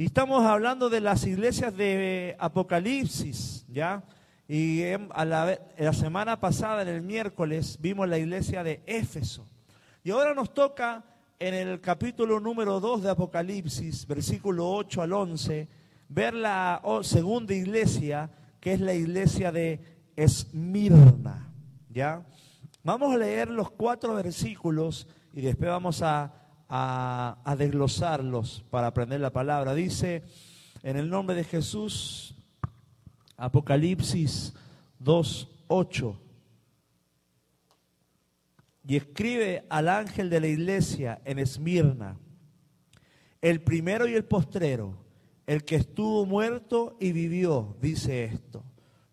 Y estamos hablando de las iglesias de Apocalipsis, ¿ya? Y a la, la semana pasada, en el miércoles, vimos la iglesia de Éfeso. Y ahora nos toca en el capítulo número 2 de Apocalipsis, versículo 8 al 11, ver la segunda iglesia, que es la iglesia de Esmirna. ¿Ya? Vamos a leer los cuatro versículos y después vamos a, a desglosarlos para aprender la palabra. Dice, en el nombre de Jesús, Apocalipsis 2, 8 y escribe al ángel de la iglesia en Esmirna, el primero y el postrero, el que estuvo muerto y vivió, dice esto.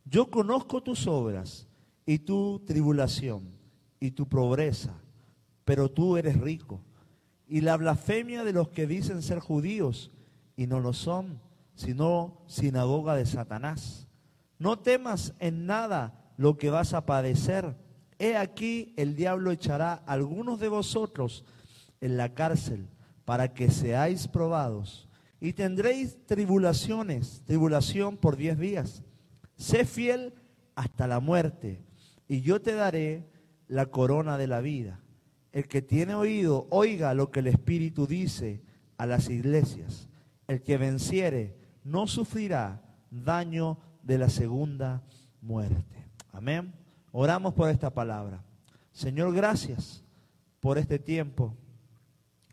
Yo conozco tus obras y tu tribulación y tu pobreza, pero tú eres rico. Y la blasfemia de los que dicen ser judíos y no lo son, sino sinagoga de Satanás. No temas en nada lo que vas a padecer He aquí el diablo echará algunos de vosotros en la cárcel para que seáis probados y tendréis tribulaciones, tribulación por diez días. Sé fiel hasta la muerte y yo te daré la corona de la vida. El que tiene oído, oiga lo que el Espíritu dice a las iglesias. El que venciere no sufrirá daño de la segunda muerte. Amén. Oramos por esta palabra. Señor, gracias por este tiempo.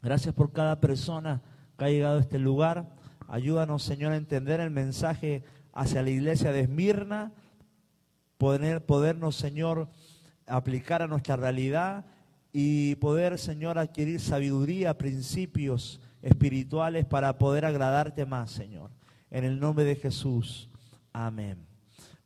Gracias por cada persona que ha llegado a este lugar. Ayúdanos, Señor, a entender el mensaje hacia la iglesia de Esmirna, poder, podernos, Señor, aplicar a nuestra realidad y poder, Señor, adquirir sabiduría, principios espirituales para poder agradarte más, Señor. En el nombre de Jesús. Amén.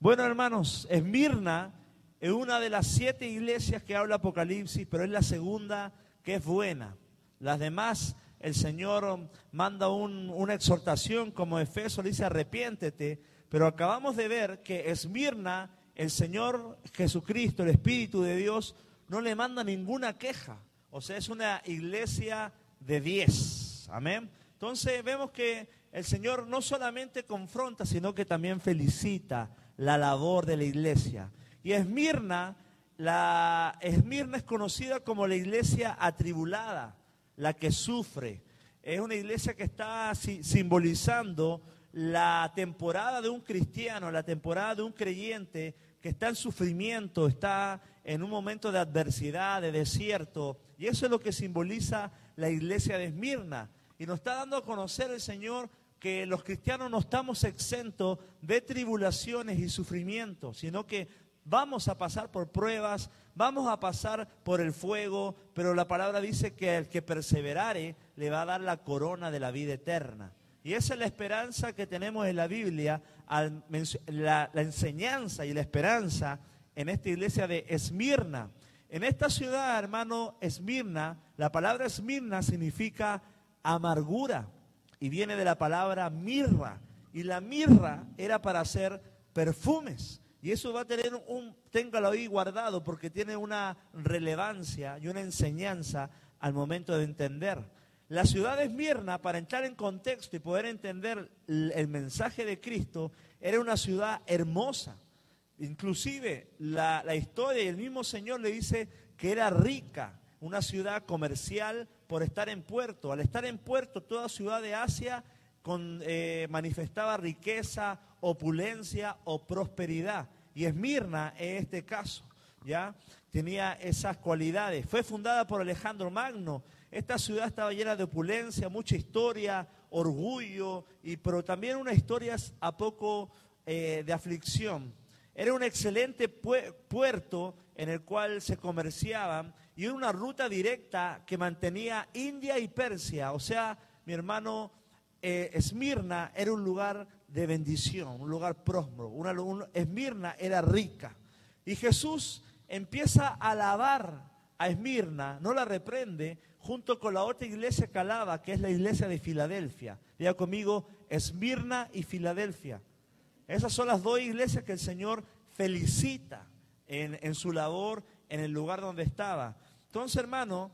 Bueno, hermanos, Esmirna es una de las siete iglesias que habla Apocalipsis, pero es la segunda que es buena. Las demás, el Señor manda una exhortación como Efeso, le dice arrepiéntete, pero acabamos de ver que Esmirna, el Señor Jesucristo, el Espíritu de Dios, no le manda ninguna queja. O sea, es una iglesia de diez. Amén. Entonces vemos que el Señor no solamente confronta, sino que también felicita la labor de la iglesia. Y Esmirna, la Esmirna es conocida como la iglesia atribulada, la que sufre. Es una iglesia que está simbolizando la temporada de un cristiano, la temporada de un creyente que está en sufrimiento, está en un momento de adversidad, de desierto. Y eso es lo que simboliza la iglesia de Esmirna. Y nos está dando a conocer el Señor que los cristianos no estamos exentos de tribulaciones y sufrimientos, sino que vamos a pasar por pruebas, vamos a pasar por el fuego, pero la palabra dice que el que perseverare le va a dar la corona de la vida eterna. Y esa es la esperanza que tenemos en la Biblia, la, enseñanza y la esperanza en esta iglesia de Esmirna. En esta ciudad, hermano, Esmirna, la palabra Esmirna significa amargura y viene de la palabra mirra. Y la mirra era para hacer perfumes. Y eso va a tener un, téngalo ahí guardado porque tiene una relevancia y una enseñanza al momento de entender. La ciudad de Esmirna, para entrar en contexto y poder entender el, mensaje de Cristo, era una ciudad hermosa. Inclusive la, historia y el mismo Señor le dice que era rica, una ciudad comercial por estar en puerto. Al estar en puerto, toda ciudad de Asia eh, manifestaba riqueza, opulencia o prosperidad. Y Esmirna en este caso, ¿ya? Tenía esas cualidades. Fue fundada por Alejandro Magno. Esta ciudad estaba llena de opulencia, mucha historia, orgullo, y, pero también una historia a poco eh, de aflicción. Era un excelente puerto en el cual se comerciaban y una ruta directa que mantenía India y Persia. O sea, mi hermano, eh, Esmirna era un lugar de bendición, un lugar próspero. Una, Esmirna era rica. Y Jesús empieza a alabar a Esmirna, no la reprende, junto con la otra iglesia que alaba, que es la iglesia de Filadelfia. Diga conmigo, Esmirna y Filadelfia. Esas son las dos iglesias que el Señor felicita en, su labor, en el lugar donde estaba. Entonces, hermano,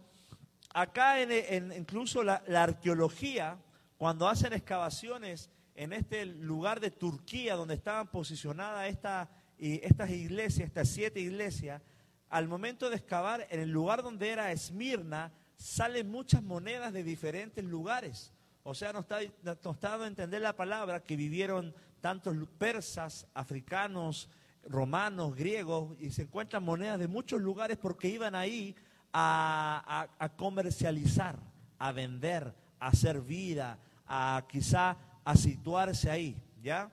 acá en, incluso la arqueología cuando hacen excavaciones en este lugar de Turquía donde estaban posicionadas esta, estas iglesias, estas siete iglesias, al momento de excavar en el lugar donde era Esmirna, salen muchas monedas de diferentes lugares. O sea, nos está, nos dando a entender la palabra que vivieron tantos persas, africanos, romanos, griegos, y se encuentran monedas de muchos lugares porque iban ahí a, comercializar, a vender, a hacer vida, a quizá a situarse ahí, ¿ya?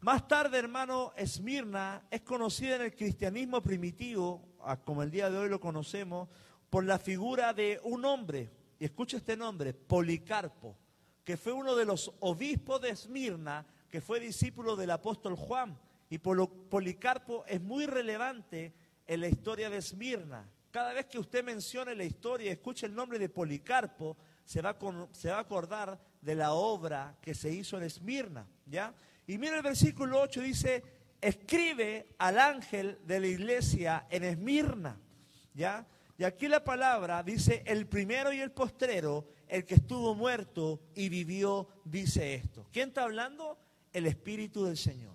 Más tarde, hermano, Esmirna es conocida en el cristianismo primitivo, como el día de hoy lo conocemos, por la figura de un hombre, y escucha este nombre, Policarpo, que fue uno de los obispos de Esmirna, que fue discípulo del apóstol Juan. Y Policarpo es muy relevante en la historia de Esmirna. Cada vez que usted mencione la historia, escuche el nombre de Policarpo, se va, se va a acordar de la obra que se hizo en Esmirna, ¿ya? Y mira el versículo 8, dice, escribe al ángel de la iglesia en Esmirna, ¿ya? Y aquí la palabra dice, el primero y el postrero, el que estuvo muerto y vivió, dice esto. ¿Quién está hablando? El Espíritu del Señor.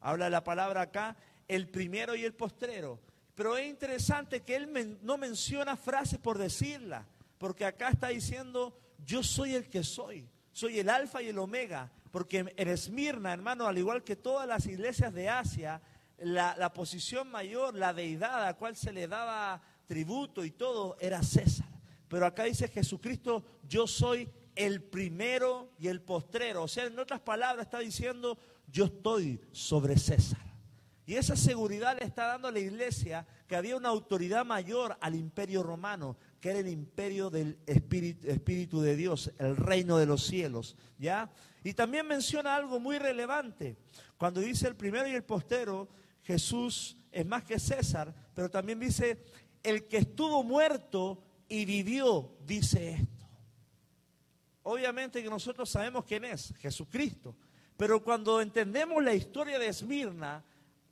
Habla la palabra acá, el primero y el postrero. Pero es interesante que él no menciona frases por decirla, porque acá está diciendo, yo soy el que soy, soy el alfa y el omega, porque en Esmirna, hermano, al igual que todas las iglesias de Asia, la, la posición mayor, la deidad a la cual se le daba tributo y todo, era César. Pero acá dice Jesucristo, yo soy el primero y el postrero. O sea, en otras palabras está diciendo, yo estoy sobre César. Y esa seguridad le está dando a la iglesia que había una autoridad mayor al imperio romano, que era el imperio del Espíritu, de Dios, el reino de los cielos. ¿ya? Y también menciona algo muy relevante. Cuando dice el primero y el postero, Jesús es más que César, pero también dice, el que estuvo muerto y vivió, dice esto. Obviamente que nosotros sabemos quién es, Jesucristo. Pero cuando entendemos la historia de Esmirna,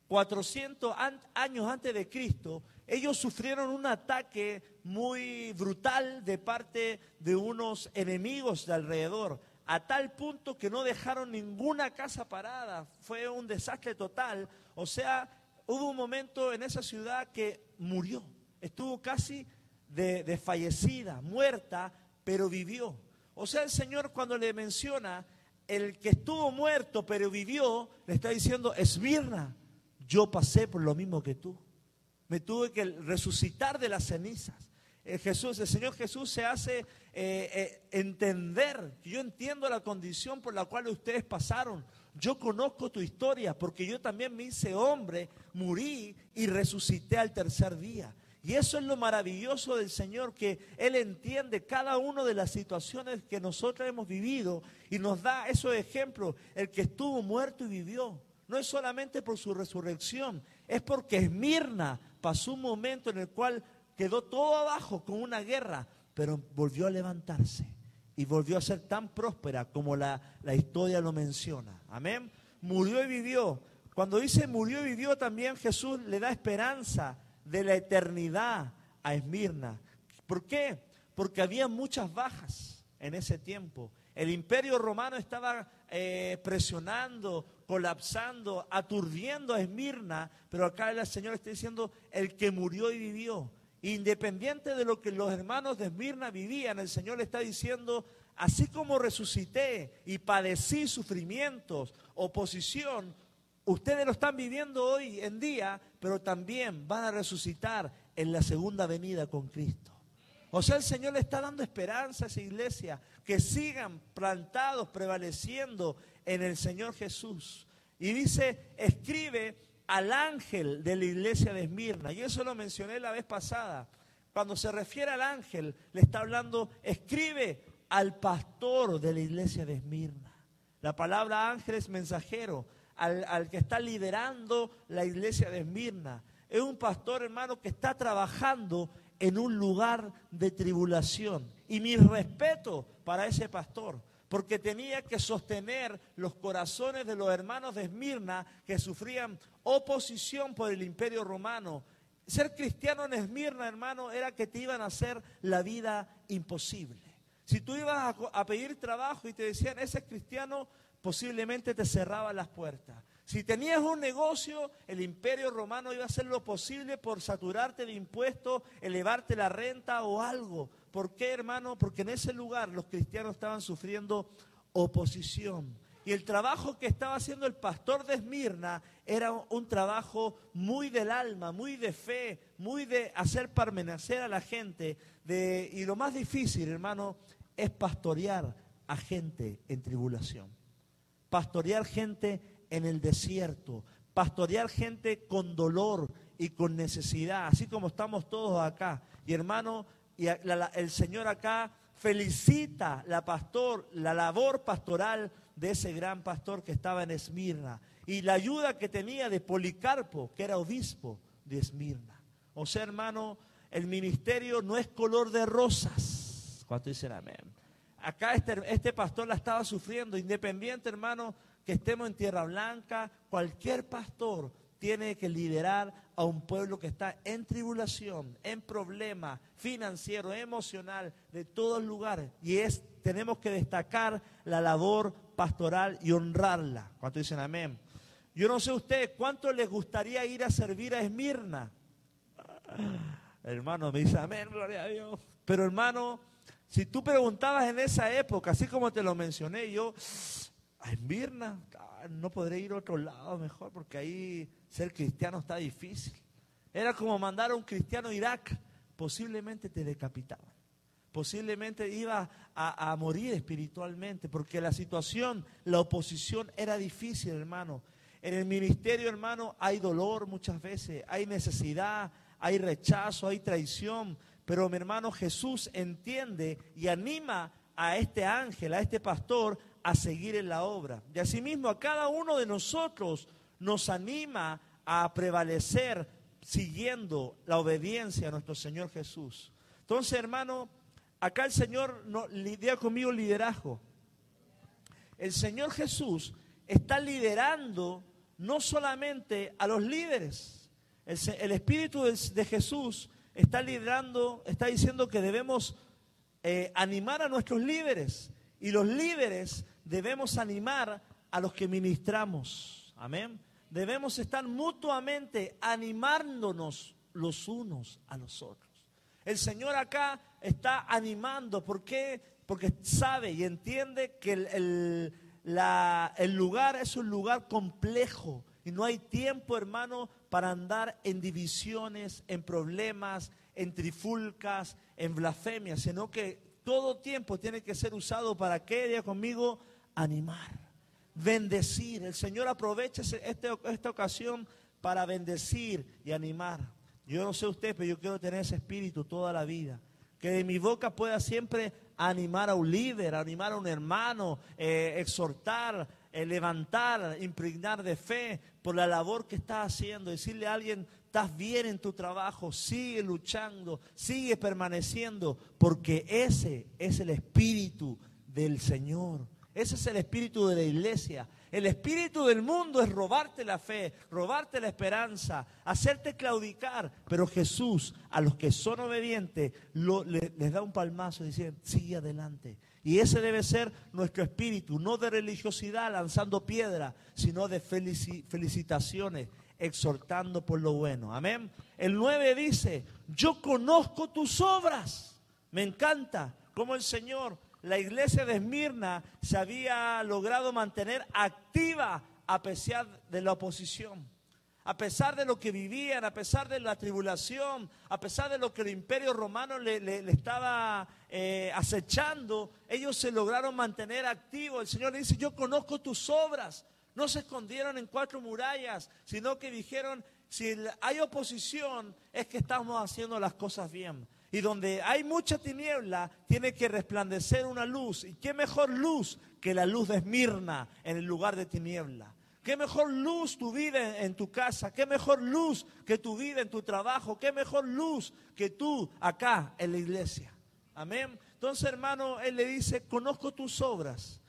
400 años antes de Cristo, ellos sufrieron un ataque muy brutal de parte de unos enemigos de alrededor, a tal punto que no dejaron ninguna casa parada, fue un desastre total. O sea, hubo un momento en esa ciudad que murió, estuvo casi desfallecida, muerta, pero vivió. O sea, el Señor cuando le menciona el que estuvo muerto pero vivió, le está diciendo, Esmirna, yo pasé por lo mismo que tú. Me tuve que resucitar de las cenizas. El, Jesús, el Señor Jesús se hace eh, eh, entender, yo entiendo la condición por la cual ustedes pasaron. Yo conozco tu historia porque yo también me hice hombre, morí y resucité al tercer día. Y eso es lo maravilloso del Señor, que Él entiende cada una de las situaciones que nosotros hemos vivido y nos da esos ejemplos. El que estuvo muerto y vivió. No es solamente por su resurrección, es porque Esmirna pasó un momento en el cual quedó todo abajo con una guerra, pero volvió a levantarse y volvió a ser tan próspera como la, la historia lo menciona. Amén. Murió y vivió. Cuando dice murió y vivió, también Jesús le da esperanza de la eternidad a Esmirna. ¿Por qué? Porque había muchas bajas en ese tiempo. El imperio romano estaba eh, presionando, colapsando, aturdiendo a Esmirna, pero acá el Señor está diciendo el que murió y vivió. Independiente de lo que los hermanos de Esmirna vivían, el Señor le está diciendo, así como resucité y padecí sufrimientos, oposición, Ustedes lo están viviendo hoy en día, pero también van a resucitar en la segunda venida con Cristo. O sea, el Señor le está dando esperanza a esa iglesia, que sigan plantados, prevaleciendo en el Señor Jesús. Y dice, escribe al ángel de la iglesia de Esmirna. Y eso lo mencioné la vez pasada. Cuando se refiere al ángel, le está hablando, escribe al pastor de la iglesia de Esmirna. La palabra ángel es mensajero al, que está liderando la iglesia de Esmirna. Es un pastor, hermano, que está trabajando en un lugar de tribulación. Y mi respeto para ese pastor, porque tenía que sostener los corazones de los hermanos de Esmirna que sufrían oposición por el imperio romano. Ser cristiano en Esmirna, hermano, era que te iban a hacer la vida imposible. Si tú ibas a, pedir trabajo y te decían, ese es cristiano, posiblemente te cerraban las puertas. Si tenías un negocio, el imperio romano iba a hacer lo posible por saturarte de impuestos, elevarte la renta o algo. ¿Por qué, hermano? Porque en ese lugar los cristianos estaban sufriendo oposición. Y el trabajo que estaba haciendo el pastor de Esmirna era un trabajo muy del alma, muy de fe, muy de hacer permanecer a la gente. Y lo más difícil, hermano, es pastorear a gente en tribulación. Pastorear gente en el desierto. Pastorear gente con dolor y con necesidad, así como estamos todos acá. Y hermano, y el Señor acá felicita la pastor, la labor pastoral de ese gran pastor que estaba en Esmirna y la ayuda que tenía de Policarpo, que era obispo de Esmirna. O sea, hermano, el ministerio no es color de rosas. ¿Cuánto dicen amén? Acá este, este pastor la estaba sufriendo, independiente, hermano, que estemos en Tierra Blanca, cualquier pastor tiene que liderar a un pueblo que está en tribulación, en problema financiero, emocional, de todos lugares. Y es, tenemos que destacar la labor pastoral y honrarla. ¿Cuánto dicen amén? Yo no sé usted, ¿cuánto les gustaría ir a servir a Esmirna? Hermano, me dice amén, gloria a Dios. Pero hermano, si tú preguntabas en esa época, así como te lo mencioné, yo, a Esmirna, ah, no podré ir a otro lado mejor porque ahí ser cristiano está difícil. Era como mandar a un cristiano a Irak, posiblemente te decapitaban. Posiblemente iba a, a, morir espiritualmente, porque la situación, la oposición era difícil, hermano. En el ministerio, hermano, hay dolor muchas veces, hay necesidad, hay rechazo, hay traición. Pero mi hermano Jesús entiende y anima a este ángel, a este pastor, a seguir en la obra. Y asimismo a cada uno de nosotros nos anima a prevalecer siguiendo la obediencia a nuestro Señor Jesús. Entonces, hermano, acá el Señor no, lidia conmigo liderazgo. El Señor Jesús está liderando no solamente a los líderes. El, Espíritu de, Jesús está liderando, está diciendo que debemos eh, animar a nuestros líderes. Y los líderes debemos animar a los que ministramos. Amén debemos estar mutuamente animándonos los unos a los otros. El Señor acá está animando. ¿Por qué? Porque sabe y entiende que el, el lugar es un lugar complejo. Y no hay tiempo, hermano, para andar en divisiones, en problemas, en trifulcas, en blasfemias, sino que todo tiempo tiene que ser usado para qué, día conmigo, animar bendecir. El Señor aprovecha este, esta ocasión para bendecir y animar. Yo no sé usted, pero yo quiero tener ese espíritu toda la vida. Que de mi boca pueda siempre animar a un líder, animar a un hermano, eh, exhortar, eh, levantar, impregnar de fe por la labor que está haciendo. Decirle a alguien, estás bien en tu trabajo, sigue luchando, sigue permaneciendo, porque ese es el espíritu del Señor. Ese es el espíritu de la iglesia. El espíritu del mundo es robarte la fe, robarte la esperanza, hacerte claudicar. Pero Jesús, a los que son obedientes, les da un palmazo y dice, sigue adelante. Y ese debe ser nuestro espíritu, no de religiosidad lanzando piedra, sino de felicitaciones, exhortando por lo bueno. Amén. El 9 dice, yo conozco tus obras. Me encanta cómo el Señor la iglesia de Esmirna se había logrado mantener activa a pesar de la oposición. A pesar de lo que vivían, a pesar de la tribulación, a pesar de lo que el imperio romano le, estaba eh, acechando, ellos se lograron mantener activos. El Señor dice, yo conozco tus obras. No se escondieron en cuatro murallas, sino que dijeron, si hay oposición, es que estamos haciendo las cosas bien. Y donde hay mucha tiniebla, tiene que resplandecer una luz. ¿Y qué mejor luz que la luz de Esmirna en el lugar de tiniebla? ¿Qué mejor luz tu vida en, tu casa? ¿Qué mejor luz que tu vida en tu trabajo? ¿Qué mejor luz que tú acá en la iglesia? Amén. Entonces, hermano, él le dice, conozco tus obras.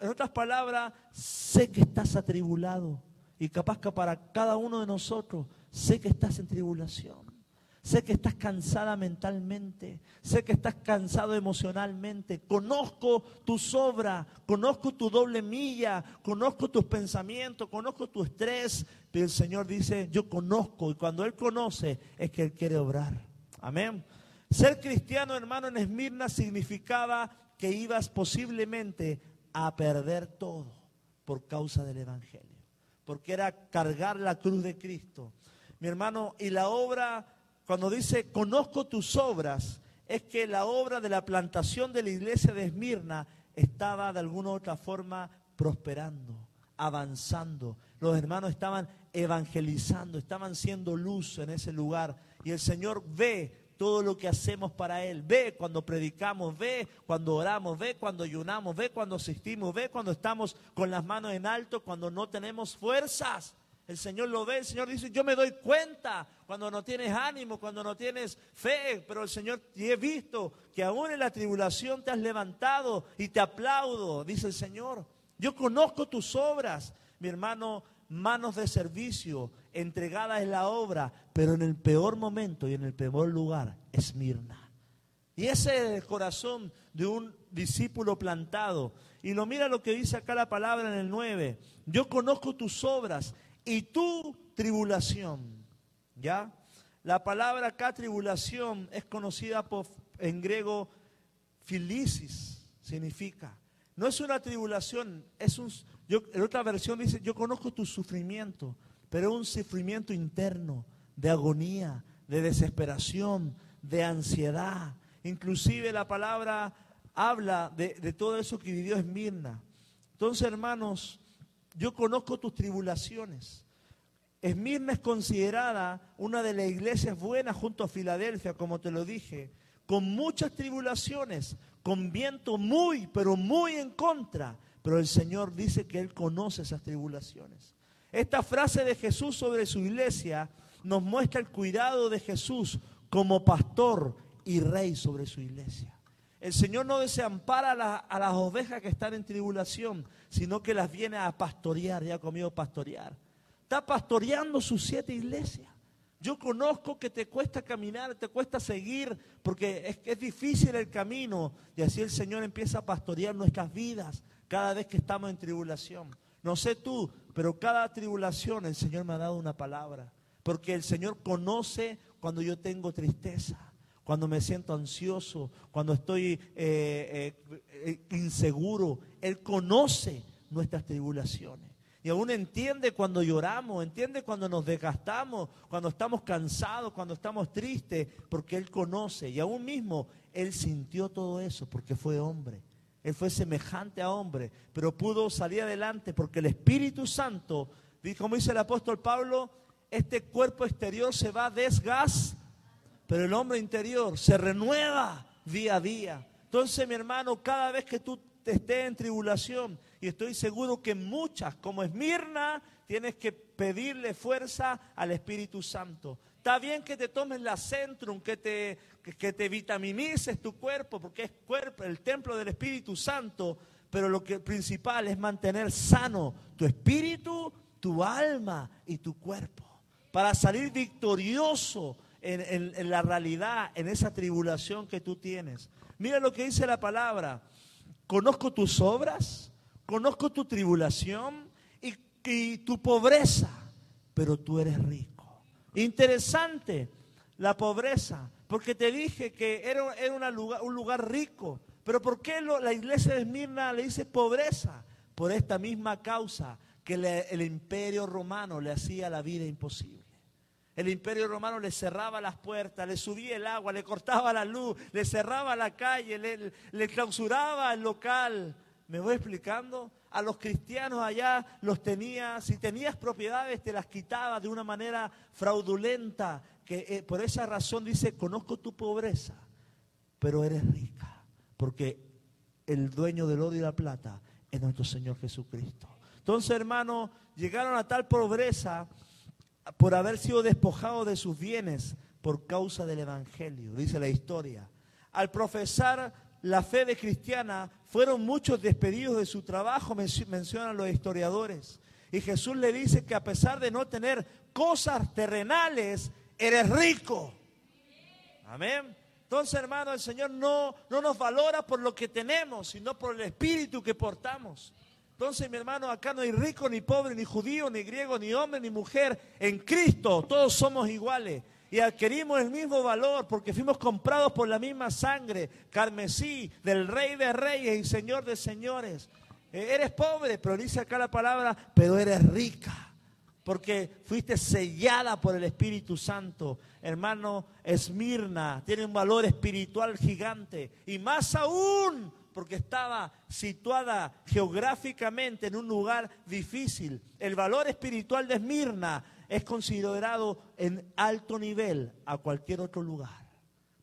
En otras palabras, sé que estás atribulado. Y capaz que para cada uno de nosotros, sé que estás en tribulación. Sé que estás cansada mentalmente. Sé que estás cansado emocionalmente. Conozco tu sobra. Conozco tu doble milla. Conozco tus pensamientos. Conozco tu estrés. Pero el Señor dice, yo conozco. Y cuando Él conoce, es que Él quiere obrar. Amén. Ser cristiano, hermano, en Esmirna significaba que ibas posiblemente a perder todo por causa del Evangelio. Porque era cargar la cruz de Cristo. Mi hermano, y la obra cuando dice, conozco tus obras, es que la obra de la plantación de la iglesia de Esmirna estaba de alguna u otra forma prosperando, avanzando. Los hermanos estaban evangelizando, estaban siendo luz en ese lugar. Y el Señor ve todo lo que hacemos para Él. Ve cuando predicamos, ve cuando oramos, ve cuando ayunamos, ve cuando asistimos, ve cuando estamos con las manos en alto, cuando no tenemos fuerzas. El Señor lo ve, el Señor dice, yo me doy cuenta cuando no tienes ánimo, cuando no tienes fe, pero el Señor, y he visto que aún en la tribulación te has levantado y te aplaudo, dice el Señor. Yo conozco tus obras, mi hermano, manos de servicio, entregada es la obra, pero en el peor momento y en el peor lugar, Esmirna. Y ese es el corazón de un discípulo plantado. Y lo mira lo que dice acá la palabra en el 9. Yo conozco tus obras y tu tribulación. ¿Ya? La palabra acá tribulación es conocida en griego filisis, significa. No es una tribulación, es un, en otra versión dice, yo conozco tu sufrimiento, pero es un sufrimiento interno, de agonía, de desesperación, de ansiedad. Inclusive la palabra habla de, de todo eso que vivió Esmirna. Entonces, hermanos, yo conozco tus tribulaciones. Esmirna es considerada una de las iglesias buenas junto a Filadelfia, como te lo dije, con muchas tribulaciones, con viento muy, pero muy en contra. Pero el Señor dice que Él conoce esas tribulaciones. Esta frase de Jesús sobre su iglesia nos muestra el cuidado de Jesús como pastor y rey sobre su iglesia. El Señor no desampara a, a, las ovejas que están en tribulación, sino que las viene a pastorear, ya ha comido pastorear. Está pastoreando sus siete iglesias. Yo conozco que te cuesta caminar, te cuesta seguir, porque es, es difícil el camino. Y así el Señor empieza a pastorear nuestras vidas cada vez que estamos en tribulación. No sé tú, pero cada tribulación el Señor me ha dado una palabra. Porque el Señor conoce cuando yo tengo tristeza cuando me siento ansioso, cuando estoy eh, eh, eh, inseguro. Él conoce nuestras tribulaciones. Y aún entiende cuando lloramos, entiende cuando nos desgastamos, cuando estamos cansados, cuando estamos tristes, porque Él conoce. Y aún mismo Él sintió todo eso porque fue hombre. Él fue semejante a hombre, pero pudo salir adelante porque el Espíritu Santo, como dice el apóstol Pablo, este cuerpo exterior se va a desgastar pero el hombre interior se renueva día a día. Entonces, mi hermano, cada vez que tú estés en tribulación, y estoy seguro que muchas, como Esmirna, tienes que pedirle fuerza al Espíritu Santo. Está bien que te tomes la centrum, que te, que te vitaminices tu cuerpo, porque es cuerpo, el templo del Espíritu Santo, pero lo que principal es mantener sano tu espíritu, tu alma y tu cuerpo, para salir victorioso en, la realidad, en esa tribulación que tú tienes. Mira lo que dice la palabra. Conozco tus obras, conozco tu tribulación y, tu pobreza, pero tú eres rico. Interesante la pobreza, porque te dije que era, un lugar rico. Pero ¿por qué la iglesia de Esmirna le dice pobreza? Por esta misma causa que el imperio romano le hacía la vida imposible. El imperio romano le cerraba las puertas, le subía el agua, le cortaba la luz, le cerraba la calle, le, clausuraba el local. ¿Me voy explicando? A los cristianos allá los tenía, si tenías propiedades te las quitaba de una manera fraudulenta, que eh, por esa razón dice, conozco tu pobreza, pero eres rica, porque el dueño del oro y la plata es nuestro Señor Jesucristo. Entonces, hermano, llegaron a tal pobreza por haber sido despojado de sus bienes por causa del Evangelio, dice la historia. Al profesar la fe de cristiana, fueron muchos despedidos de su trabajo, mencionan los historiadores. Y Jesús le dice que a pesar de no tener cosas terrenales, eres rico. Amén. Entonces, hermano, el Señor no, no nos valora por lo que tenemos, sino por el espíritu que portamos. Entonces, mi hermano, acá no hay rico, ni pobre, ni judío, ni griego, ni hombre, ni mujer. En Cristo todos somos iguales y adquirimos el mismo valor porque fuimos comprados por la misma sangre, carmesí, del Rey de Reyes y Señor de Señores. Eh, eres pobre, pero dice acá la palabra, pero eres rica porque fuiste sellada por el Espíritu Santo. Hermano, Esmirna tiene un valor espiritual gigante y más aún porque estaba situada geográficamente en un lugar difícil. El valor espiritual de Esmirna es considerado en alto nivel a cualquier otro lugar.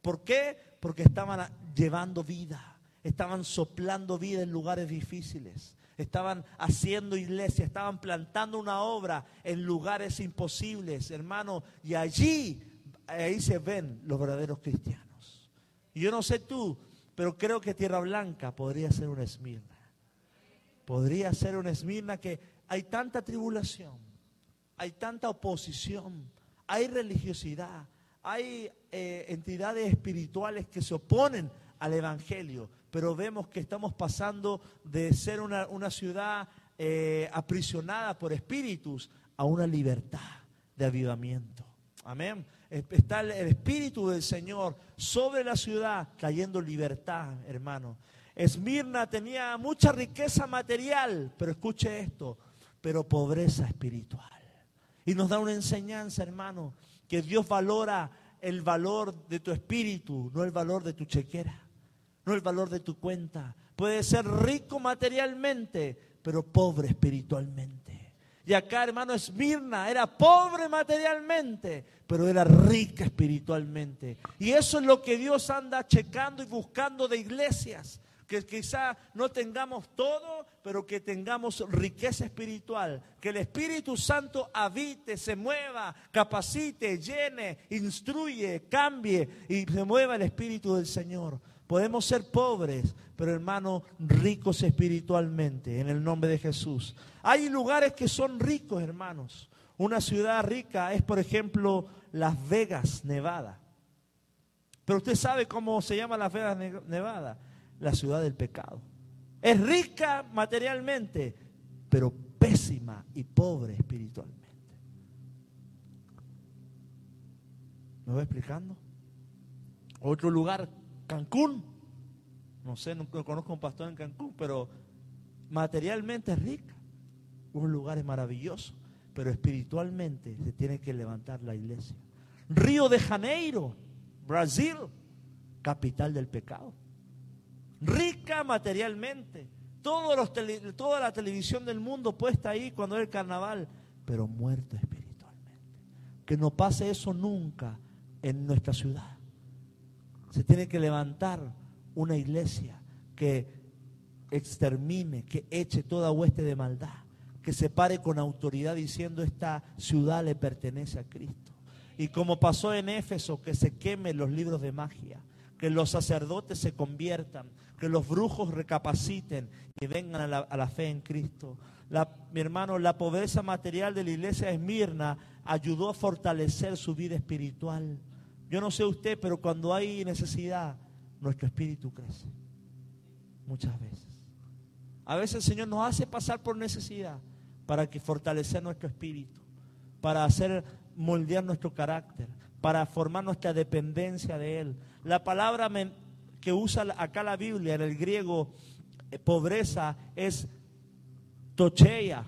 ¿Por qué? Porque estaban llevando vida, estaban soplando vida en lugares difíciles estaban haciendo iglesia, estaban plantando una obra en lugares imposibles, hermano, y allí, ahí se ven los verdaderos cristianos. Y yo no sé tú, pero creo que Tierra Blanca podría ser una Esmirna. Podría ser una Esmirna que hay tanta tribulación, hay tanta oposición, hay religiosidad, hay eh, entidades espirituales que se oponen al Evangelio pero vemos que estamos pasando de ser una, ciudad eh, aprisionada por espíritus a una libertad de avivamiento. Amén. Está el espíritu del Señor sobre la ciudad, cayendo libertad, hermano. Esmirna tenía mucha riqueza material, pero escuche esto, pero pobreza espiritual. Y nos da una enseñanza, hermano, que Dios valora el valor de tu espíritu, no el valor de tu chequera no el valor de tu cuenta. Puede ser rico materialmente, pero pobre espiritualmente. Y acá, hermano, Esmirna era pobre materialmente, pero era rica espiritualmente. Y eso es lo que Dios anda checando y buscando de iglesias. Que quizá no tengamos todo, pero que tengamos riqueza espiritual. Que el Espíritu Santo habite, se mueva, capacite, llene, instruye, cambie y se mueva el Espíritu del Señor. Podemos ser pobres, pero hermanos, ricos espiritualmente, en el nombre de Jesús. Hay lugares que son ricos, hermanos. Una ciudad rica es, por ejemplo, Las Vegas, Nevada. Pero usted sabe cómo se llama Las Vegas, Nevada. La ciudad del pecado. Es rica materialmente, pero pésima y pobre espiritualmente. ¿Me voy explicando? Otro lugar Cancún. No sé, no, conozco un pastor en Cancún, pero materialmente es rica. Un lugar es maravilloso, pero espiritualmente se tiene que levantar la iglesia. Río de Janeiro, Brasil, capital del pecado. Rica materialmente. Todos los toda la televisión del mundo puesta ahí cuando es el carnaval, pero muerta espiritualmente. Que no pase eso nunca en nuestra ciudad. Se tiene que levantar una iglesia que extermine, que eche toda hueste de maldad, que se pare con autoridad diciendo esta ciudad le pertenece a Cristo. Y como pasó en Éfeso, que se quemen los libros de magia, que los sacerdotes se conviertan, que los brujos recapaciten y vengan a la, la fe en Cristo. mi hermano, la pobreza material de la iglesia de Esmirna ayudó a fortalecer su vida espiritual. Yo no sé usted, pero cuando hay necesidad, nuestro espíritu crece. Muchas veces. A veces el Señor nos hace pasar por necesidad para que fortalecer nuestro espíritu, para hacer moldear nuestro carácter, para formar nuestra dependencia de Él. La palabra que usa acá la Biblia en el griego eh, pobreza es tocheia,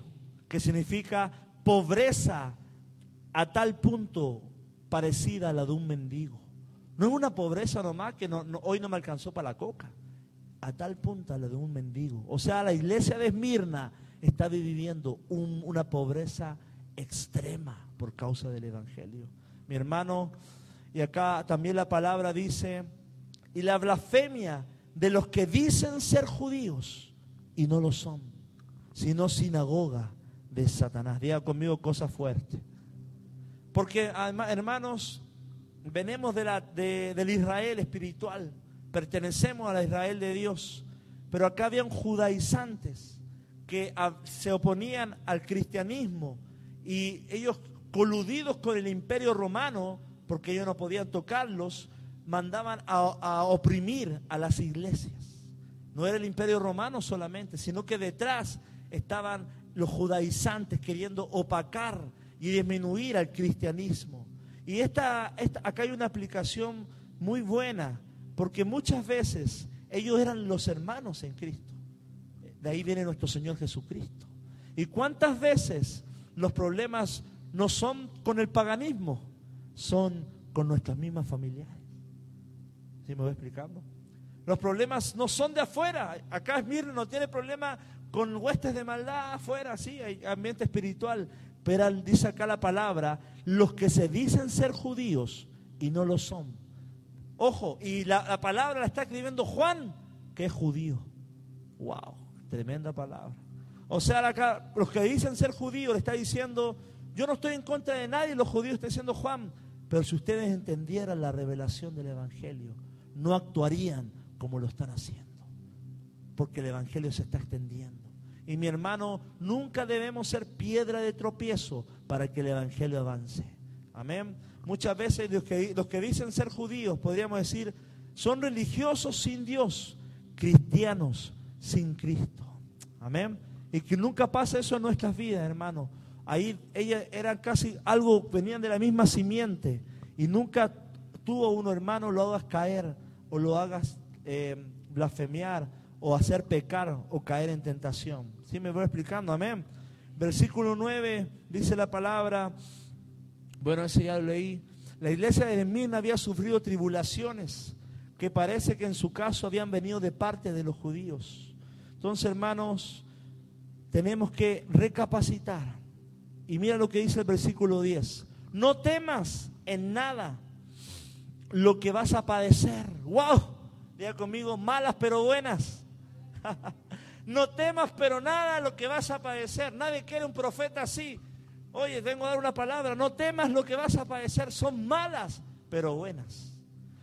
que significa pobreza a tal punto parecida a la de un mendigo. No es una pobreza nomás que hoy no me alcanzó para la coca. A tal punto la de un mendigo. O sea, la iglesia de Esmirna está viviendo una pobreza extrema por causa del Evangelio. Mi hermano, y acá también la palabra dice, y la blasfemia de los que dicen ser judíos y no lo son, sino sinagoga de Satanás. Diga conmigo cosas fuertes. Porque, hermanos, venimos de la, del Israel espiritual, pertenecemos a Israel de Dios, pero acá habían judaizantes que se oponían al cristianismo y ellos coludidos con el imperio romano, porque ellos no podían tocarlos, mandaban a, oprimir a las iglesias. No era el imperio romano solamente, sino que detrás estaban los judaizantes queriendo opacar y disminuir al cristianismo. Y esta, acá hay una aplicación muy buena, porque muchas veces ellos eran los hermanos en Cristo. De ahí viene nuestro Señor Jesucristo. ¿Y cuántas veces los problemas no son con el paganismo, son con nuestras mismas familiares? ¿Sí me voy explicando? Los problemas no son de afuera. Acá Esmirna no tiene problema con huestes de maldad afuera, sí, hay ambiente espiritual. Pero dice acá la palabra, los que se dicen ser judíos y no lo son. Ojo, y la, la palabra la está escribiendo Juan, que es judío. Wow, tremenda palabra. O sea, acá, los que dicen ser judíos le está diciendo, yo no estoy en contra de nadie, los judíos está diciendo Juan, pero si ustedes entendieran la revelación del Evangelio, no actuarían como lo están haciendo, porque el Evangelio se está extendiendo. Y mi hermano, nunca debemos ser piedra de tropiezo para que el Evangelio avance. Amén. Muchas veces los que, los que dicen ser judíos, podríamos decir, son religiosos sin Dios, cristianos sin Cristo. Amén. Y que nunca pasa eso en nuestras vidas, hermano. Ahí ellas eran casi algo, venían de la misma simiente. Y nunca tuvo uno hermano, lo hagas caer o lo hagas eh, blasfemiar o hacer pecar o caer en tentación. ¿Sí me voy explicando? Amén. Versículo 9 dice la palabra, bueno, ese ya lo leí. La iglesia de Esmirna había sufrido tribulaciones que parece que en su caso habían venido de parte de los judíos. Entonces, hermanos, tenemos que recapacitar. Y mira lo que dice el versículo 10. No temas en nada lo que vas a padecer. ¡Wow! Diga conmigo, malas pero buenas. no temas pero nada lo que vas a padecer. Nadie quiere un profeta así. Oye, vengo a dar una palabra. No temas lo que vas a padecer. Son malas pero buenas.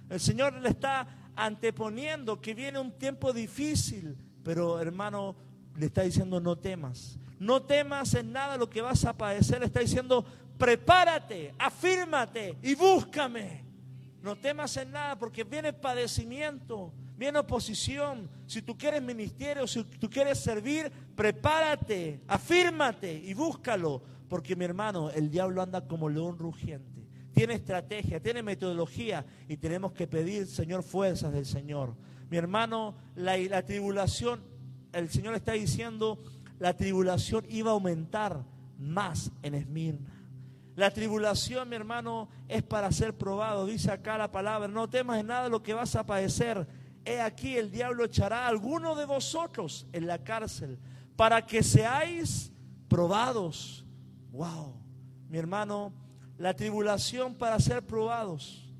El Señor le está anteponiendo que viene un tiempo difícil, pero hermano, le está diciendo no temas. No temas en nada lo que vas a padecer. Le está diciendo prepárate, afírmate y búscame. No temas en nada porque viene padecimiento, viene oposición. Si tú quieres ministerio, si tú quieres servir, prepárate, afírmate y búscalo. Porque mi hermano, el diablo anda como león rugiente. Tiene estrategia, tiene metodología y tenemos que pedir, Señor, fuerzas del Señor. Mi hermano, la, la tribulación, el Señor está diciendo, la tribulación iba a aumentar más en Esmirna. La tribulación, mi hermano, es para ser probado. Dice acá la palabra, no temas en nada lo que vas a padecer he aquí el diablo echará a alguno de vosotros en la cárcel para que seáis probados. Wow, mi hermano, la tribulación para ser probados,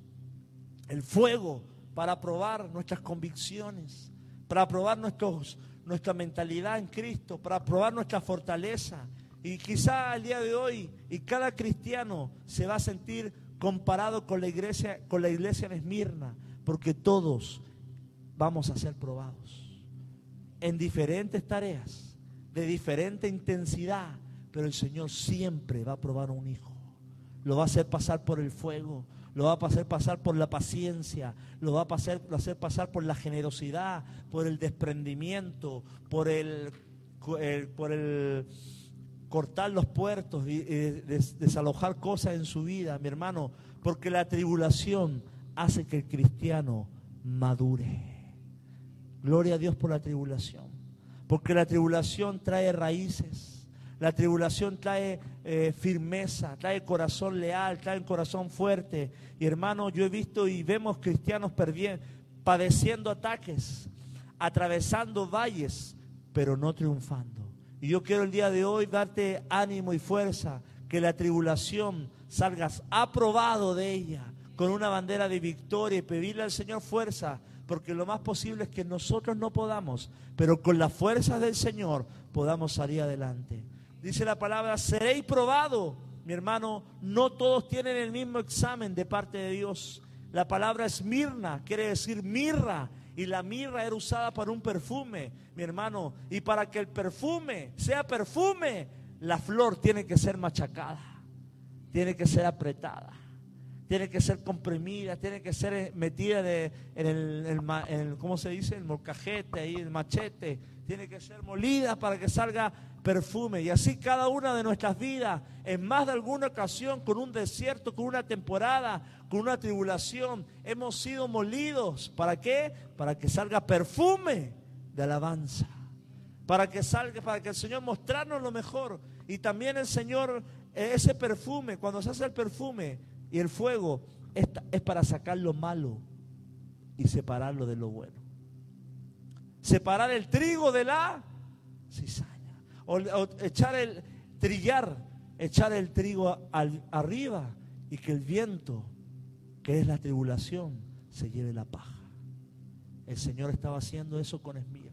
el fuego para probar nuestras convicciones, para probar nuestra mentalidad en Cristo, para probar nuestra fortaleza. Y quizá al día de hoy, y cada cristiano se va a sentir comparado con la iglesia, con la iglesia en Esmirna, porque todos vamos a ser probados en diferentes tareas, de diferente intensidad, pero el Señor siempre va a probar a un hijo. Lo va a hacer pasar por el fuego, lo va a hacer pasar por la paciencia, lo va a hacer, hacer pasar por la generosidad, por el desprendimiento, por el, por el cortar los puertos y, desalojar cosas en su vida, mi hermano, porque la tribulación hace que el cristiano madure. Gloria a Dios por la tribulación. Porque la tribulación trae raíces. La tribulación trae eh, firmeza, trae corazón leal, trae corazón fuerte. Y hermano, yo he visto y vemos cristianos padeciendo ataques, atravesando valles, pero no triunfando. Y yo quiero el día de hoy darte ánimo y fuerza, que la tribulación salgas aprobado de ella, con una bandera de victoria y pedirle al Señor fuerza porque lo más posible es que nosotros no podamos, pero con la fuerza del Señor podamos salir adelante. Dice la palabra, seréis probado. Mi hermano, no todos tienen el mismo examen de parte de Dios. La palabra es mirna, quiere decir mirra. Y la mirra era usada para un perfume, mi hermano. Y para que el perfume sea perfume, la flor tiene que ser machacada, tiene que ser apretada tiene que ser comprimida, tiene que ser eh, metida de, en, el, ¿cómo se dice? El molcajete, ahí, el machete, tiene que ser molida para que salga perfume. Y así cada una de nuestras vidas, en más de alguna ocasión, con un desierto, con una temporada, con una tribulación, hemos sido molidos. ¿Para qué? Para que salga perfume de alabanza. Para que salga, para que el Señor mostrarnos lo mejor. Y también el Señor, ese perfume, cuando se hace el perfume y el fuego, es, para sacar lo malo y separarlo de lo bueno. Separar el trigo de la cizaña o, echar el trillar, echar el trigo arriba y que el viento, que es la tribulación, se lleve la paja. El Señor estaba haciendo eso con Esmirna.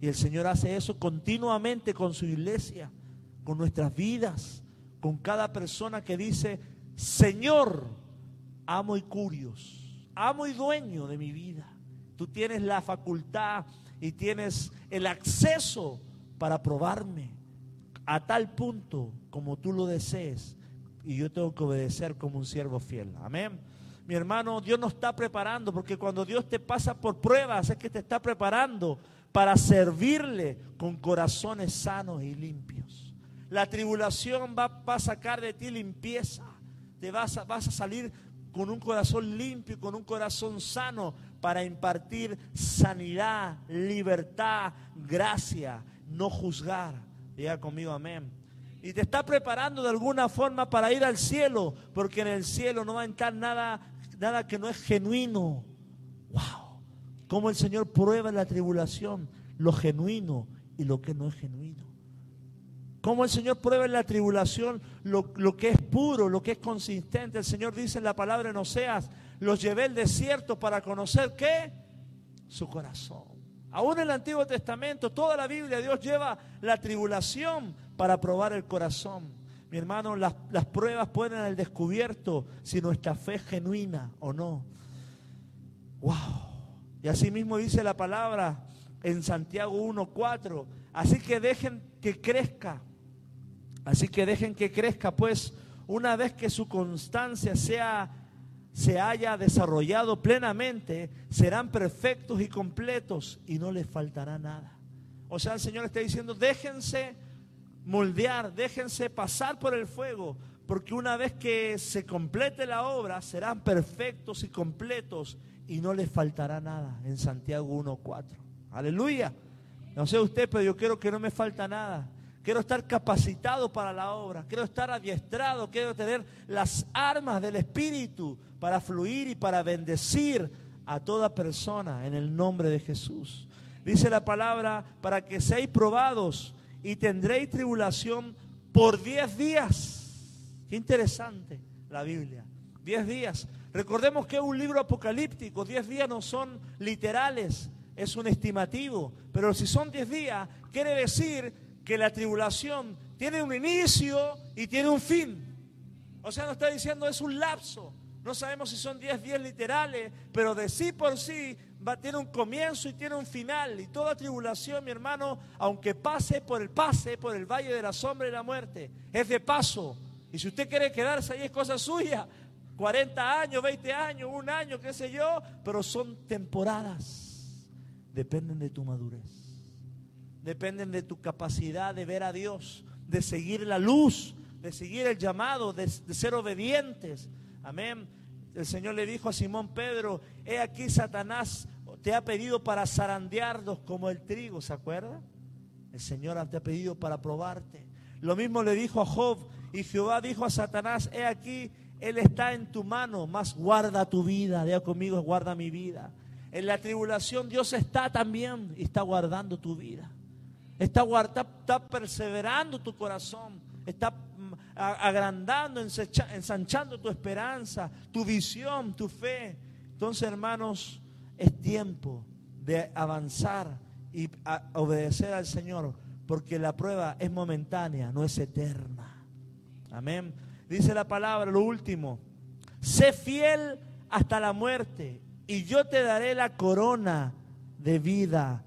Y el Señor hace eso continuamente con su iglesia, con nuestras vidas, con cada persona que dice, Señor, amo y curios, amo y dueño de mi vida. Tú tienes la facultad y tienes el acceso para probarme a tal punto como tú lo desees y yo tengo que obedecer como un siervo fiel. Amén. Mi hermano, Dios nos está preparando porque cuando Dios te pasa por pruebas es que te está preparando para servirle con corazones sanos y limpios. La tribulación va, a sacar de ti limpieza. Te vas a, vas a salir con un corazón limpio, con un corazón sano para impartir sanidad, libertad, gracia no juzgar. Diga conmigo amén. Y te está preparando de alguna forma para ir al cielo, porque en el cielo no va a entrar nada, nada que no es genuino. Wow. Como el Señor prueba en la tribulación lo genuino y lo que no es genuino. Como el Señor prueba en la tribulación lo, lo, que es puro, lo que es consistente. El Señor dice en la palabra en Oseas, los llevé al desierto para conocer qué? Su corazón. Aún en el Antiguo Testamento, toda la Biblia, Dios lleva la tribulación para probar el corazón. Mi hermano, las, pruebas ponen al descubierto si nuestra fe es genuina o no. Wow. Y así mismo dice la palabra en Santiago 1:4. Así que dejen que crezca. Así que dejen que crezca, pues una vez que su constancia sea se haya desarrollado plenamente, serán perfectos y completos y no les faltará nada. O sea, el Señor está diciendo, déjense moldear, déjense pasar por el fuego, porque una vez que se complete la obra, serán perfectos y completos y no les faltará nada. En Santiago 1.4. Aleluya. No sé usted, pero yo quiero que no me falta nada. Quiero estar capacitado para la obra. Quiero estar adiestrado. Quiero tener las armas del Espíritu para fluir y para bendecir a toda persona en el nombre de Jesús. Dice la palabra, para que seáis probados y tendréis tribulación por diez días. Qué interesante la Biblia. Diez días. Recordemos que es un libro apocalíptico. Diez días no son literales, es un estimativo. Pero si son diez días, quiere decir que la tribulación tiene un inicio y tiene un fin. O sea, no está diciendo es un lapso. No sabemos si son 10 días literales, pero de sí por sí va, tiene un comienzo y tiene un final. Y toda tribulación, mi hermano, aunque pase por el pase, por el valle de la sombra y la muerte, es de paso. Y si usted quiere quedarse ahí es cosa suya. 40 años, 20 años, un año, qué sé yo, pero son temporadas. Dependen de tu madurez. Dependen de tu capacidad de ver a Dios, de seguir la luz, de seguir el llamado, de, ser obedientes Amén. El Señor le dijo a Simón Pedro, he aquí Satanás te ha pedido para zarandearnos como el trigo, ¿se acuerda? El Señor te ha pedido para probarte. Lo mismo le dijo a Job y Jehová dijo a Satanás, he aquí, Él está en tu mano, más guarda tu vida, Dios conmigo, guarda mi vida. En la tribulación Dios está también y está guardando tu vida. Está, está perseverando tu corazón, está agrandando, ensanchando tu esperanza, tu visión, tu fe. Entonces, hermanos, es tiempo de avanzar y obedecer al Señor, porque la prueba es momentánea, no es eterna. Amén. Dice la palabra, lo último, sé fiel hasta la muerte y yo te daré la corona de vida,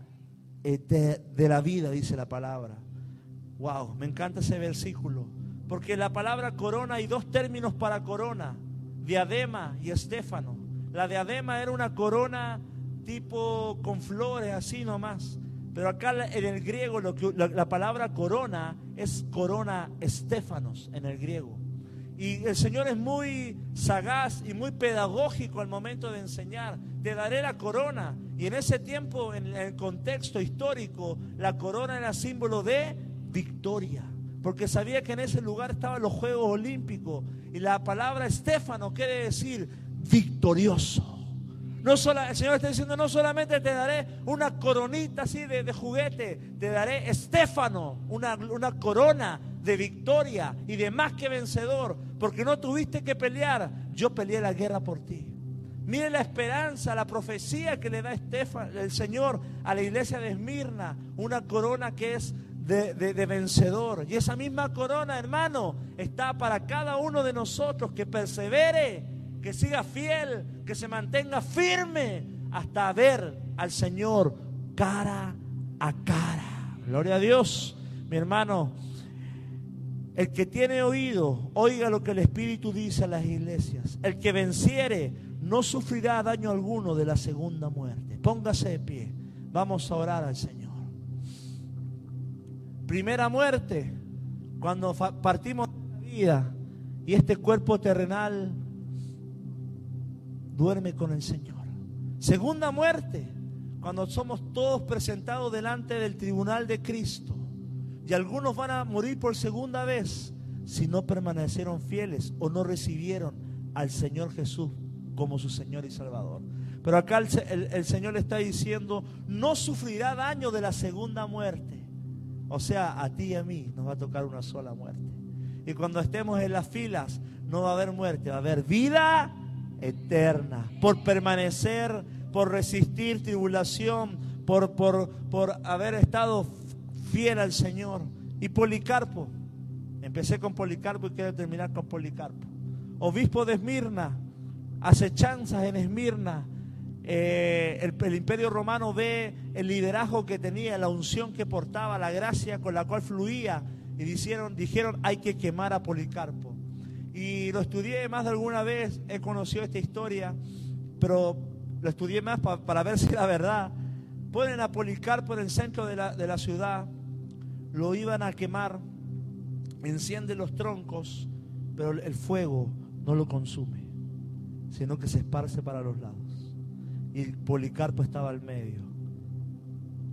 de la vida, dice la palabra. Wow, me encanta ese versículo. Porque la palabra corona hay dos términos para corona. diadema y estéfano. La diadema era una corona tipo con flores, así nomás. Pero acá en el griego lo que, la, la palabra corona es corona estéfanos en el griego. Y el Señor es muy sagaz y muy pedagógico al momento de enseñar. Te daré la corona. Y en ese tiempo, en el contexto histórico, la corona era símbolo de victoria. Porque sabía que en ese lugar estaban los Juegos Olímpicos. Y la palabra estéfano quiere decir victorioso. No solo, el Señor está diciendo, no solamente te daré una coronita así de, juguete, te daré estéfano, una, una corona de victoria y de más que vencedor, porque no tuviste que pelear, yo peleé la guerra por ti. Mire la esperanza, la profecía que le da el Señor a la iglesia de Esmirna, una corona que es de, de, vencedor. Y esa misma corona, hermano, está para cada uno de nosotros que persevere, que siga fiel, que se mantenga firme hasta ver al Señor cara a cara. Gloria a Dios, mi hermano. El que tiene oído, oiga lo que el Espíritu dice a las iglesias. El que venciere no sufrirá daño alguno de la segunda muerte. Póngase de pie. Vamos a orar al Señor. Primera muerte, cuando partimos de la vida y este cuerpo terrenal duerme con el Señor. Segunda muerte, cuando somos todos presentados delante del tribunal de Cristo y algunos van a morir por segunda vez si no permanecieron fieles o no recibieron al Señor Jesús como su Señor y Salvador. Pero acá el, Señor le está diciendo, no sufrirá daño de la segunda muerte. O sea, a ti y a mí nos va a tocar una sola muerte. Y cuando estemos en las filas, no va a haber muerte, va a haber vida eterna. Por permanecer, por resistir tribulación, por, por, por haber estado fiel al Señor. Y Policarpo, empecé con Policarpo y quiero terminar con Policarpo. Obispo de Esmirna, acechanzas en Esmirna. Eh, el, imperio romano ve el liderazgo que tenía, la unción que portaba, la gracia con la cual fluía. Y dijeron, dijeron hay que quemar a Policarpo. Y lo estudié más de alguna vez, he conocido esta historia, pero lo estudié más para ver si era verdad. Ponen a Policarpo en el centro de la, de la ciudad, lo iban a quemar, enciende los troncos, pero el fuego no lo consume, sino que se esparce para los lados. Y Policarpo estaba al medio.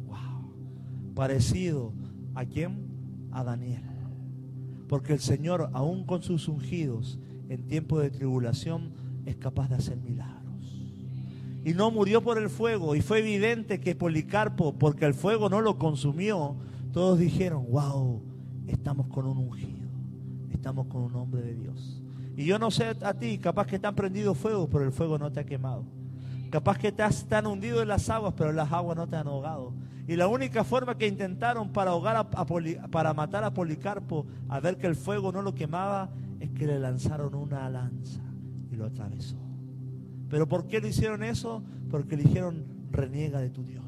Wow. Parecido a quién? A Daniel. Porque el Señor, aún con sus ungidos, en tiempo de tribulación, es capaz de hacer milagros. Y no murió por el fuego. Y fue evidente que Policarpo, porque el fuego no lo consumió, todos dijeron, wow, estamos con un ungido, estamos con un hombre de Dios. Y yo no sé a ti, capaz que te han prendido fuego, pero el fuego no te ha quemado. Capaz que te has tan hundido en las aguas, pero las aguas no te han ahogado. Y la única forma que intentaron para ahogar a, para matar a Policarpo, a ver que el fuego no lo quemaba, es que le lanzaron una lanza y lo atravesó. Pero ¿por qué le hicieron eso? Porque le dijeron, reniega de tu Dios.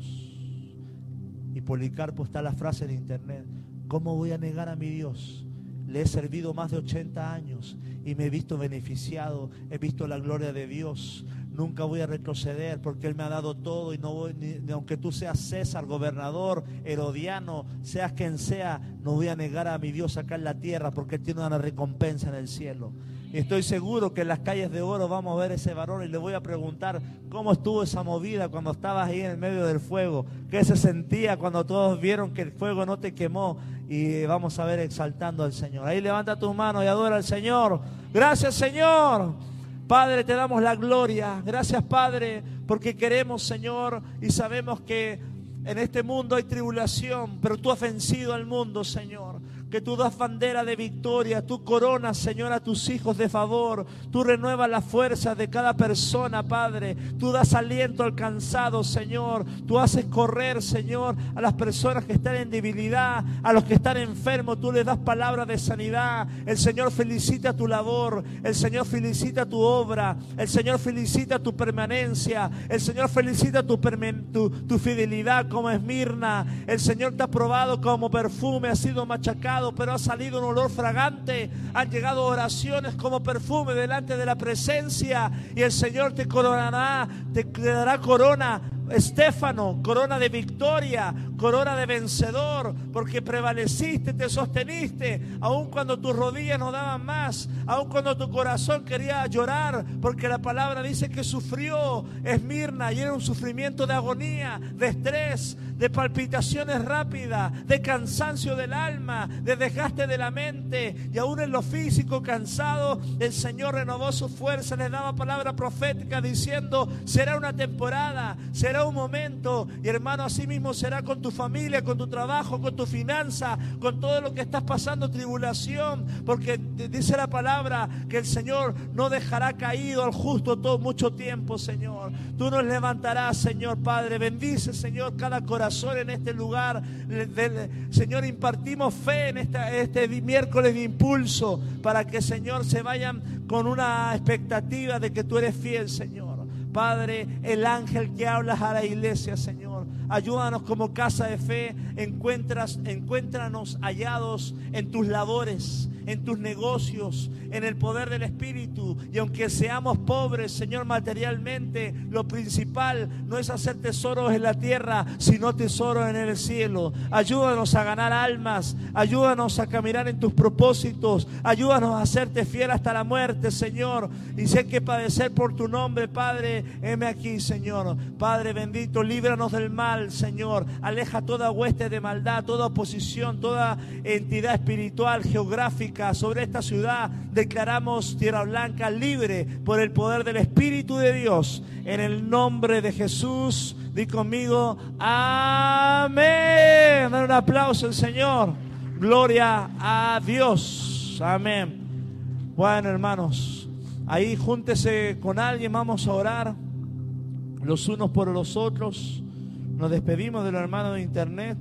Y Policarpo está la frase en internet. ¿Cómo voy a negar a mi Dios? Le he servido más de 80 años y me he visto beneficiado, he visto la gloria de Dios. Nunca voy a retroceder porque Él me ha dado todo y no voy, ni, aunque tú seas César, gobernador, Herodiano, seas quien sea, no voy a negar a mi Dios acá en la tierra porque Él tiene una recompensa en el cielo. Y estoy seguro que en las calles de oro vamos a ver ese varón y le voy a preguntar cómo estuvo esa movida cuando estabas ahí en el medio del fuego, qué se sentía cuando todos vieron que el fuego no te quemó y vamos a ver exaltando al Señor. Ahí levanta tus manos y adora al Señor. Gracias Señor. Padre, te damos la gloria. Gracias Padre, porque queremos Señor y sabemos que en este mundo hay tribulación, pero tú has vencido al mundo Señor que tú das bandera de victoria, tú coronas, Señor, a tus hijos de favor, tú renuevas la fuerza de cada persona, Padre, tú das aliento al cansado, Señor, tú haces correr, Señor, a las personas que están en debilidad, a los que están enfermos, tú les das palabras de sanidad, el Señor felicita tu labor, el Señor felicita tu obra, el Señor felicita tu permanencia, el Señor felicita tu, tu fidelidad como Esmirna, el Señor te ha probado como perfume, ha sido machacado pero ha salido un olor fragante. Han llegado oraciones como perfume delante de la presencia. Y el Señor te coronará, te dará corona Estéfano, corona de victoria, corona de vencedor, porque prevaleciste, te sosteniste, aun cuando tus rodillas no daban más, aun cuando tu corazón quería llorar, porque la palabra dice que sufrió Esmirna y era un sufrimiento de agonía, de estrés, de palpitaciones rápidas, de cansancio del alma, de desgaste de la mente y aún en lo físico cansado, el Señor renovó su fuerza, le daba palabra profética diciendo, será una temporada, será un momento. Y hermano, así mismo será con tu familia, con tu trabajo, con tu finanza, con todo lo que estás pasando, tribulación. Porque dice la palabra que el Señor no dejará caído al justo todo mucho tiempo, Señor. Tú nos levantarás, Señor Padre. Bendice, Señor, cada corazón en este lugar. Señor, impartimos fe en este miércoles de impulso para que, Señor, se vayan con una expectativa de que tú eres fiel, Señor. Padre, el ángel que hablas a la iglesia, Señor. Ayúdanos como casa de fe. Encuentras, encuéntranos hallados en tus labores en tus negocios, en el poder del Espíritu. Y aunque seamos pobres, Señor, materialmente, lo principal no es hacer tesoros en la tierra, sino tesoros en el cielo. Ayúdanos a ganar almas, ayúdanos a caminar en tus propósitos, ayúdanos a hacerte fiel hasta la muerte, Señor. Y sé que padecer por tu nombre, Padre, heme aquí, Señor. Padre bendito, líbranos del Señor. Aleja toda hueste de maldad, toda oposición, toda entidad espiritual, geográfica sobre esta ciudad. Declaramos Tierra Blanca libre por el poder del Espíritu de Dios. En el nombre de Jesús, di conmigo, amén. Dar un aplauso al Señor. Gloria a Dios. Amén. Bueno, hermanos, ahí júntese con alguien, vamos a orar los unos por los otros. Nos despedimos de los hermanos de internet.